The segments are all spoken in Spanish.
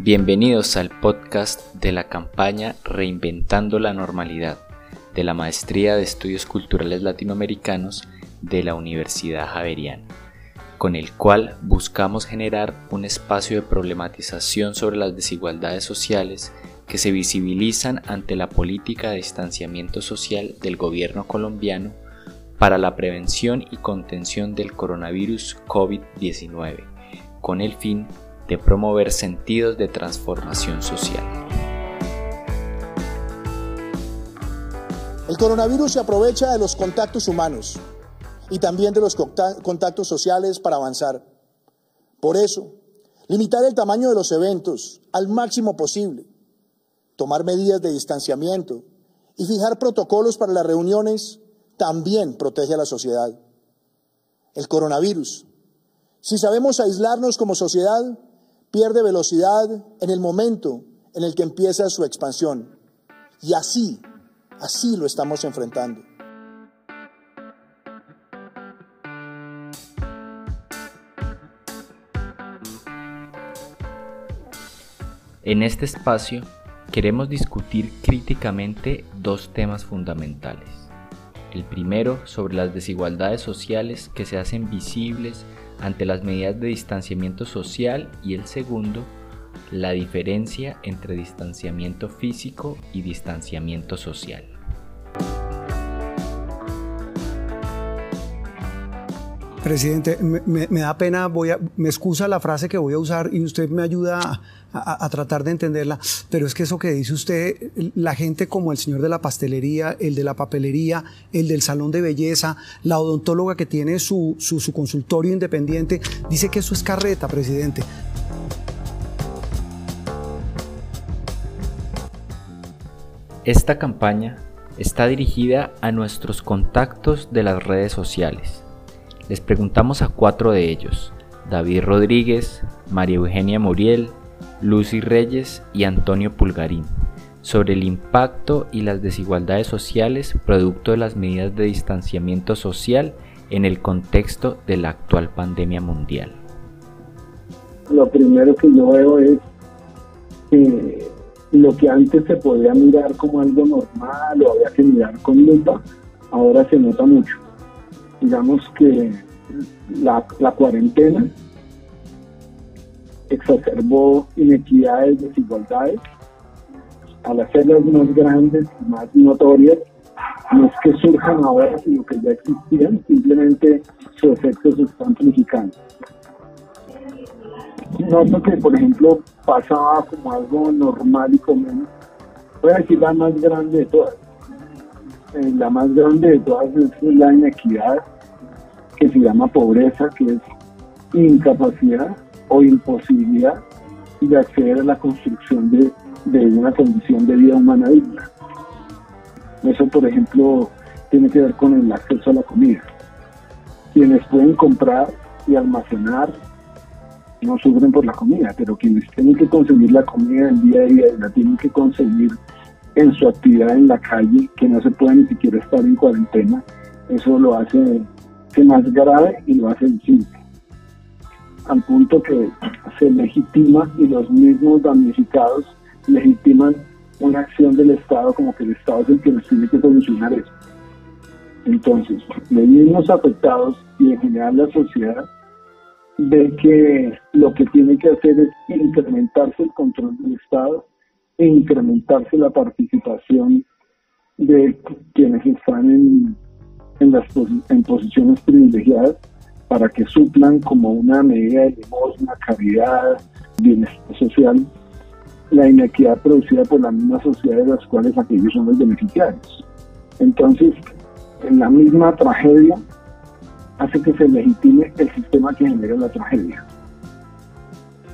Bienvenidos al podcast de la campaña Reinventando la Normalidad de la Maestría de Estudios Culturales Latinoamericanos de la Universidad Javeriana, con el cual buscamos generar un espacio de problematización sobre las desigualdades sociales que se visibilizan ante la política de distanciamiento social del gobierno colombiano para la prevención y contención del coronavirus COVID-19, con el fin de promover sentidos de transformación social. El coronavirus se aprovecha de los contactos humanos y también de los contactos sociales para avanzar. Por eso, limitar el tamaño de los eventos al máximo posible, tomar medidas de distanciamiento y fijar protocolos para las reuniones también protege a la sociedad. El coronavirus, si sabemos aislarnos como sociedad, pierde velocidad en el momento en el que empieza su expansión. Y así, así lo estamos enfrentando. En este espacio queremos discutir críticamente dos temas fundamentales. El primero sobre las desigualdades sociales que se hacen visibles ante las medidas de distanciamiento social y el segundo, la diferencia entre distanciamiento físico y distanciamiento social. Presidente, me, da pena, voy a, me excusa la frase que voy a usar y usted me ayuda a, tratar de entenderla, pero es que eso que dice usted, la gente como el señor de la pastelería, el de la papelería, el del salón de belleza, la odontóloga que tiene su, su consultorio independiente, dice que eso es carreta, presidente. Esta campaña está dirigida a nuestros contactos de las redes sociales les preguntamos a cuatro de ellos, David Rodríguez, María Eugenia Muriel, Lucy Reyes y Antonio Pulgarín, sobre el impacto y las desigualdades sociales producto de las medidas de distanciamiento social en el contexto de la actual pandemia mundial. Lo primero que yo veo es que lo que antes se podía mirar como algo normal o había que mirar con lupa, ahora se nota mucho digamos que la, cuarentena exacerbó inequidades, desigualdades, al hacerlas más grandes más notorias, no es que surjan ahora, sino que ya existían, simplemente su efecto se está amplificando. Noto que, por ejemplo, pasaba como algo normal y común, voy a decir la más grande de todas, eh, la más grande de todas es la inequidad que se llama pobreza, que es incapacidad o imposibilidad de acceder a la construcción de, de una condición de vida humana digna. Eso, por ejemplo, tiene que ver con el acceso a la comida. Quienes pueden comprar y almacenar no sufren por la comida, pero quienes tienen que conseguir la comida el día a día la tienen que conseguir en su actividad en la calle, que no se puede ni siquiera estar en cuarentena, eso lo hace, más grave y lo hace visible. Al punto que se legitima y los mismos damnificados legitiman una acción del Estado como que el Estado es el que nos tiene que solucionar eso. Entonces, los mismos afectados y en general la sociedad ve que lo que tiene que hacer es incrementarse el control del Estado e incrementarse la participación de quienes están en, en, las, en posiciones privilegiadas para que suplan como una medida de limosna, caridad, bienestar social, la inequidad producida por la misma sociedad de las cuales aquellos son los beneficiarios. Entonces, en la misma tragedia hace que se legitime el sistema que genera la tragedia.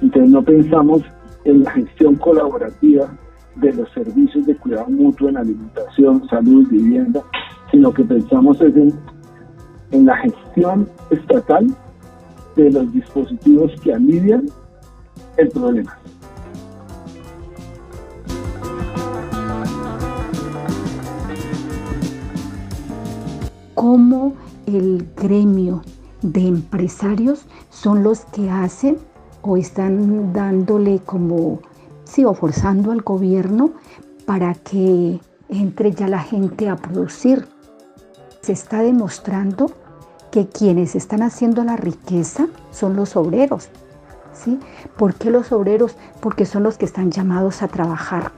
Entonces no pensamos en la gestión colaborativa de los servicios de cuidado mutuo en alimentación, salud, vivienda, sino que pensamos en, en la gestión estatal de los dispositivos que alivian el problema. ¿Cómo el gremio de empresarios son los que hacen o están dándole como sí, o forzando al gobierno para que entre ya la gente a producir. Se está demostrando que quienes están haciendo la riqueza son los obreros. ¿sí? ¿Por qué los obreros? Porque son los que están llamados a trabajar.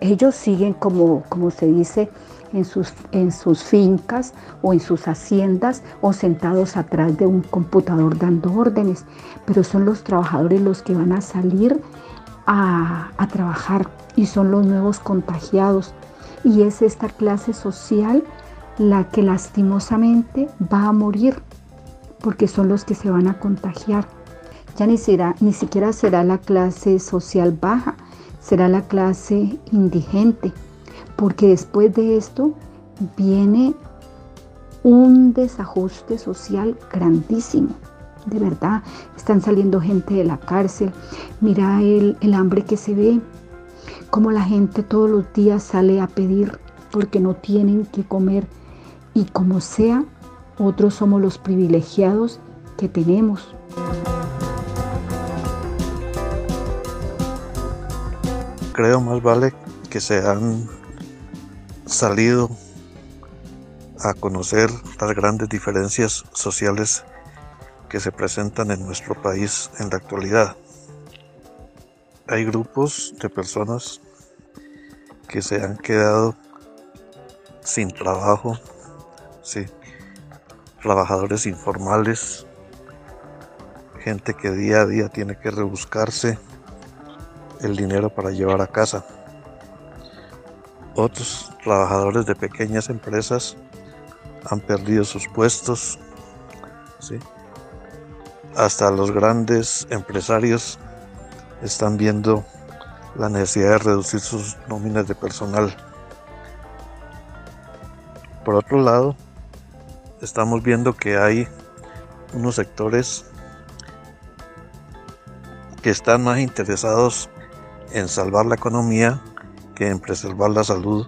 Ellos siguen, como, como se dice, en sus, en sus fincas o en sus haciendas o sentados atrás de un computador dando órdenes, pero son los trabajadores los que van a salir a, a trabajar y son los nuevos contagiados. Y es esta clase social la que lastimosamente va a morir porque son los que se van a contagiar. Ya ni, será, ni siquiera será la clase social baja, será la clase indigente, porque después de esto viene un desajuste social grandísimo. De verdad, están saliendo gente de la cárcel. Mira el, el hambre que se ve, como la gente todos los días sale a pedir porque no tienen que comer. Y como sea, otros somos los privilegiados que tenemos. Creo más vale que se han salido a conocer las grandes diferencias sociales que se presentan en nuestro país en la actualidad. Hay grupos de personas que se han quedado sin trabajo, sí, trabajadores informales, gente que día a día tiene que rebuscarse el dinero para llevar a casa. Otros trabajadores de pequeñas empresas han perdido sus puestos. Hasta los grandes empresarios están viendo la necesidad de reducir sus nóminas de personal. Por otro lado, estamos viendo que hay unos sectores que están más interesados en salvar la economía que en preservar la salud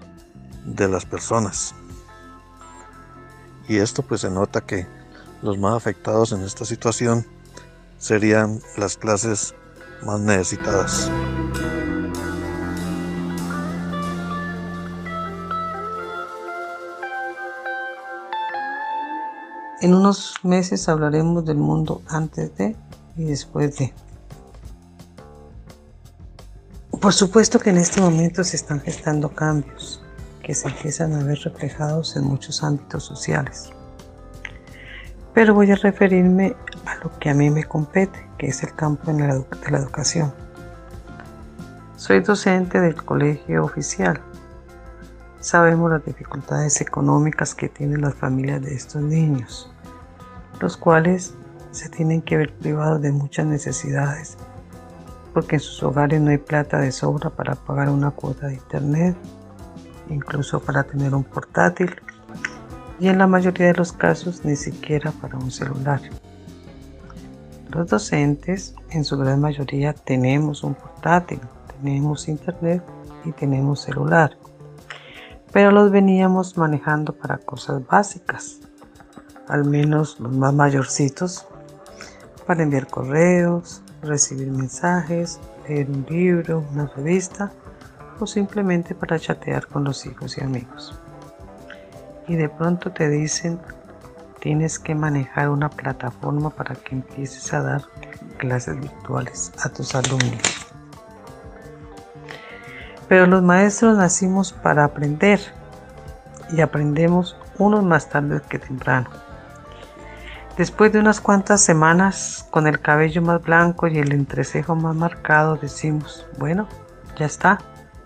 de las personas. Y esto pues se nota que los más afectados en esta situación serían las clases más necesitadas. En unos meses hablaremos del mundo antes de y después de. Por supuesto que en este momento se están gestando cambios que se empiezan a ver reflejados en muchos ámbitos sociales. Pero voy a referirme a lo que a mí me compete, que es el campo de la educación. Soy docente del colegio oficial. Sabemos las dificultades económicas que tienen las familias de estos niños, los cuales se tienen que ver privados de muchas necesidades porque en sus hogares no hay plata de sobra para pagar una cuota de internet, incluso para tener un portátil y en la mayoría de los casos ni siquiera para un celular. Los docentes en su gran mayoría tenemos un portátil, tenemos internet y tenemos celular, pero los veníamos manejando para cosas básicas, al menos los más mayorcitos, para enviar correos, recibir mensajes, leer un libro, una revista o simplemente para chatear con los hijos y amigos. Y de pronto te dicen, tienes que manejar una plataforma para que empieces a dar clases virtuales a tus alumnos. Pero los maestros nacimos para aprender y aprendemos unos más tarde que temprano. Después de unas cuantas semanas, con el cabello más blanco y el entrecejo más marcado, decimos, bueno, ya está,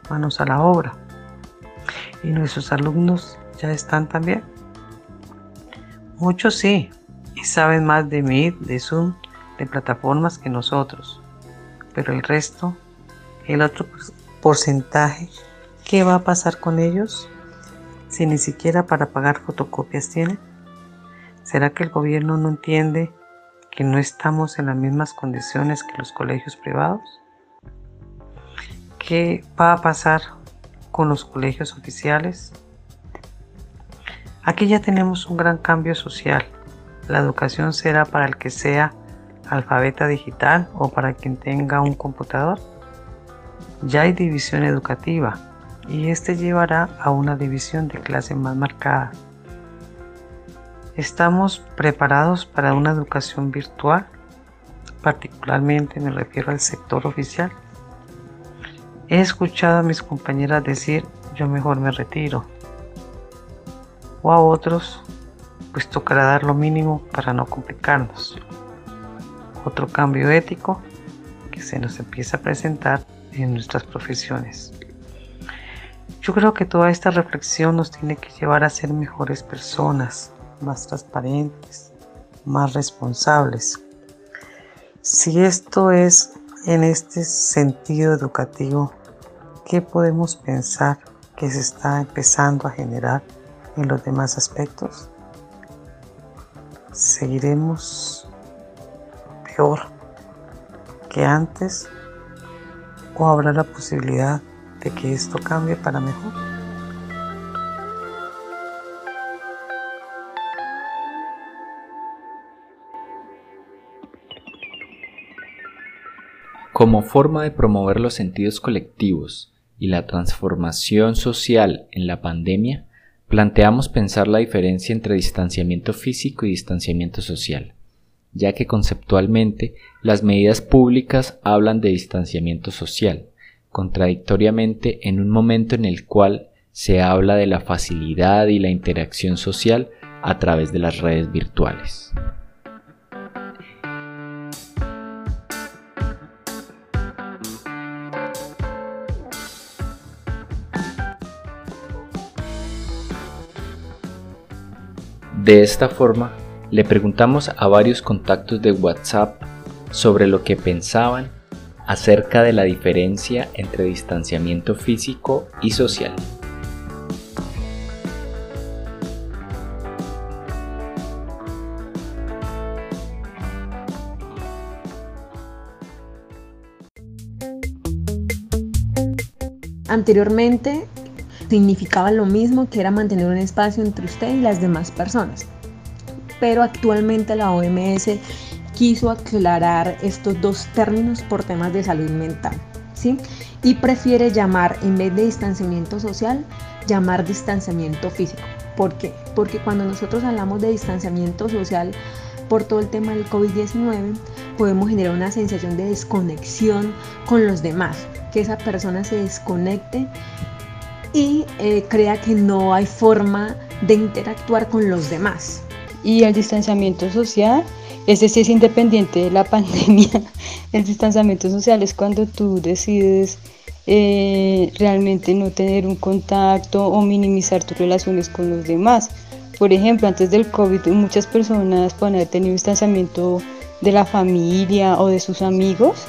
manos a la obra. ¿Y nuestros alumnos ya están también? Muchos sí, y saben más de Meet, de Zoom, de plataformas que nosotros. Pero el resto, el otro porcentaje, ¿qué va a pasar con ellos si ni siquiera para pagar fotocopias tienen? ¿Será que el gobierno no entiende que no estamos en las mismas condiciones que los colegios privados? ¿Qué va a pasar con los colegios oficiales? Aquí ya tenemos un gran cambio social. La educación será para el que sea alfabeta digital o para quien tenga un computador. ya hay división educativa y este llevará a una división de clase más marcada. ¿Estamos preparados para una educación virtual? Particularmente me refiero al sector oficial. He escuchado a mis compañeras decir yo mejor me retiro. O a otros, pues tocará dar lo mínimo para no complicarnos. Otro cambio ético que se nos empieza a presentar en nuestras profesiones. Yo creo que toda esta reflexión nos tiene que llevar a ser mejores personas, más transparentes, más responsables. Si esto es en este sentido educativo, ¿qué podemos pensar que se está empezando a generar en los demás aspectos? ¿Seguiremos peor que antes o habrá la posibilidad de que esto cambie para mejor? Como forma de promover los sentidos colectivos y la transformación social en la pandemia, planteamos pensar la diferencia entre distanciamiento físico y distanciamiento social, ya que conceptualmente las medidas públicas hablan de distanciamiento social, contradictoriamente en un momento en el cual se habla de la facilidad y la interacción social a través de las redes virtuales. De esta forma, le preguntamos a varios contactos de WhatsApp sobre lo que pensaban acerca de la diferencia entre distanciamiento físico y social. Anteriormente significaba lo mismo que era mantener un espacio entre usted y las demás personas. Pero actualmente la OMS quiso aclarar estos dos términos por temas de salud mental, ¿sí? Y prefiere llamar, en vez de distanciamiento social, llamar distanciamiento físico. ¿Por qué? Porque cuando nosotros hablamos de distanciamiento social por todo el tema del COVID-19, podemos generar una sensación de desconexión con los demás, que esa persona se desconecte y eh, crea que no hay forma de interactuar con los demás. Y el distanciamiento social, ese sí es independiente de la pandemia. El distanciamiento social es cuando tú decides eh, realmente no tener un contacto o minimizar tus relaciones con los demás. Por ejemplo, antes del COVID muchas personas haber tenido distanciamiento de la familia o de sus amigos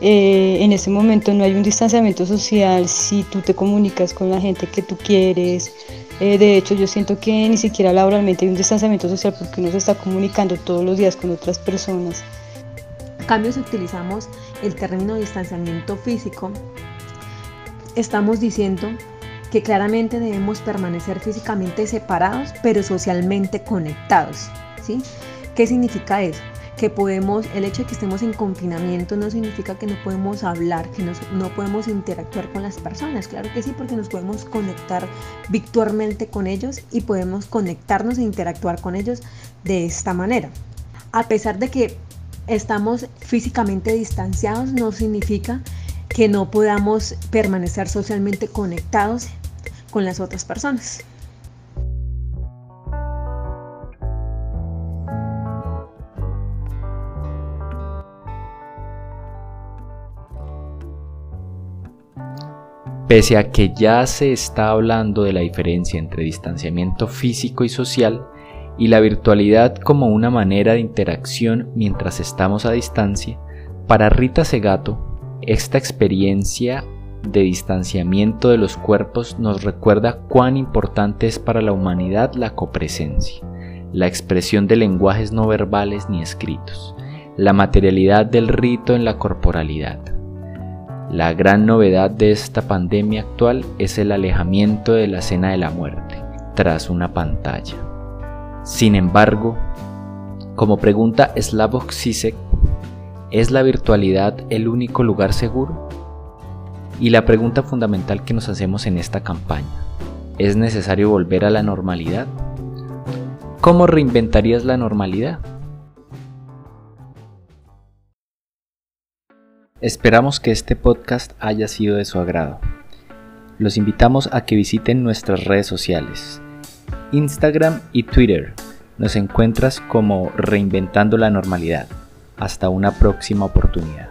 eh, en ese momento no hay un distanciamiento social si tú te comunicas con la gente que tú quieres. Eh, de hecho, yo siento que ni siquiera laboralmente hay un distanciamiento social porque uno se está comunicando todos los días con otras personas. En cambio, si utilizamos el término distanciamiento físico, estamos diciendo que claramente debemos permanecer físicamente separados, pero socialmente conectados. ¿sí? ¿Qué significa eso? Que podemos, el hecho de que estemos en confinamiento no significa que no podemos hablar, que no podemos interactuar con las personas. Claro que sí, porque nos podemos conectar virtualmente con ellos y podemos conectarnos e interactuar con ellos de esta manera. A pesar de que estamos físicamente distanciados, no significa que no podamos permanecer socialmente conectados con las otras personas. Pese a que ya se está hablando de la diferencia entre distanciamiento físico y social y la virtualidad como una manera de interacción mientras estamos a distancia, para Rita Segato, esta experiencia de distanciamiento de los cuerpos nos recuerda cuán importante es para la humanidad la copresencia, la expresión de lenguajes no verbales ni escritos, la materialidad del rito en la corporalidad la gran novedad de esta pandemia actual es el alejamiento de la escena de la muerte tras una pantalla. Sin embargo, como pregunta Slavoj Zizek, ¿es la virtualidad el único lugar seguro? Y la pregunta fundamental que nos hacemos en esta campaña, ¿es necesario volver a la normalidad? ¿Cómo reinventarías la normalidad? Esperamos que este podcast haya sido de su agrado. Los invitamos a que visiten nuestras redes sociales, Instagram y Twitter. Nos encuentras como Reinventando la Normalidad. Hasta una próxima oportunidad.